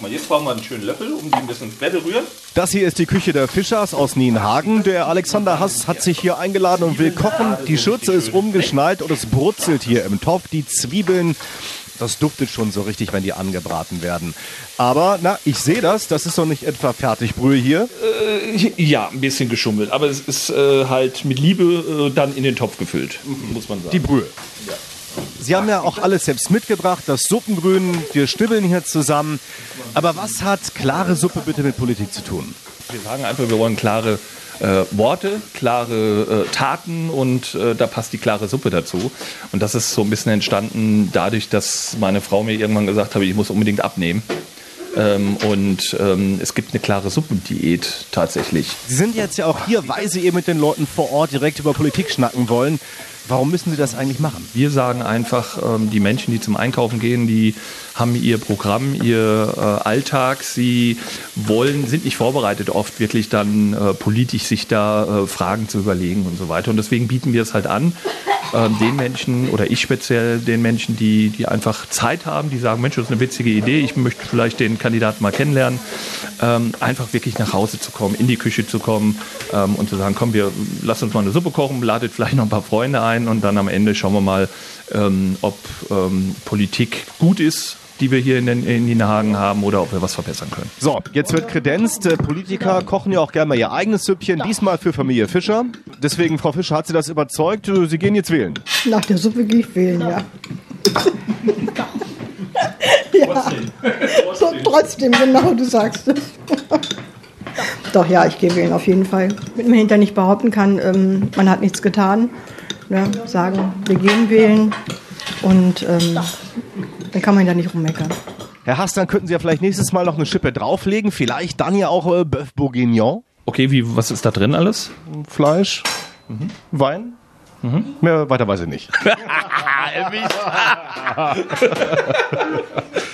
Guck mal, jetzt brauchen wir einen schönen Löffel, um die ein bisschen ins Bett rühren. Das hier ist die Küche der Fischers aus Nienhagen. Der Alexander Hass hat sich hier eingeladen und will kochen. Die Schürze ist umgeschnallt und es brutzelt hier im Topf. Die Zwiebeln, das duftet schon so richtig, wenn die angebraten werden. Aber, na, ich sehe das. Das ist doch nicht etwa Fertigbrühe hier. Ja, ein bisschen geschummelt, aber es ist äh, halt mit Liebe äh, dann in den Topf gefüllt, muss man sagen. Die Brühe. Sie haben ja auch alles selbst mitgebracht, das Suppengrün, wir schnibbeln hier zusammen. Aber was hat klare Suppe bitte mit Politik zu tun? Wir sagen einfach, wir wollen klare äh, Worte, klare äh, Taten und äh, da passt die klare Suppe dazu. Und das ist so ein bisschen entstanden dadurch, dass meine Frau mir irgendwann gesagt hat, ich muss unbedingt abnehmen. Ähm, und ähm, es gibt eine klare Suppendiät tatsächlich. Sie sind jetzt ja auch hier, weil Sie eben mit den Leuten vor Ort direkt über Politik schnacken wollen. Warum müssen Sie das eigentlich machen? Wir sagen einfach, ähm, die Menschen, die zum Einkaufen gehen, die haben ihr Programm, ihr äh, Alltag. Sie wollen, sind nicht vorbereitet, oft wirklich dann äh, politisch sich da äh, Fragen zu überlegen und so weiter. Und deswegen bieten wir es halt an, ähm, den Menschen oder ich speziell den Menschen, die, die einfach Zeit haben, die sagen, Mensch, das ist eine witzige Idee, ich möchte vielleicht den Kandidaten mal kennenlernen, ähm, einfach wirklich nach Hause zu kommen, in die Küche zu kommen ähm, und zu sagen, komm, wir lass uns mal eine Suppe kochen, ladet vielleicht noch ein paar Freunde ein und dann am Ende schauen wir mal, ähm, ob ähm, Politik gut ist die wir hier in den in Nienhagen haben oder ob wir was verbessern können. So, jetzt wird kredenzt. Äh, Politiker kochen ja auch gerne mal ihr eigenes Süppchen, diesmal für Familie Fischer. Deswegen, Frau Fischer, hat Sie das überzeugt? Sie gehen jetzt wählen. Nach der Suppe gehe ich wählen, ja. ja. So, trotzdem, genau, du sagst es. Doch, ja, ich gehe wählen, auf jeden Fall. Wenn man hinterher nicht behaupten kann, ähm, man hat nichts getan, ne, sagen, wir gehen wählen und ähm, dann kann man da nicht rummeckern. Herr Hass, dann könnten Sie ja vielleicht nächstes Mal noch eine Schippe drauflegen. Vielleicht dann ja auch äh, Bœuf Bourguignon. Okay, wie, was ist da drin alles? Fleisch, Wein. Mehr weiter weiß ich nicht.